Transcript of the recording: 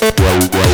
Wow, wow.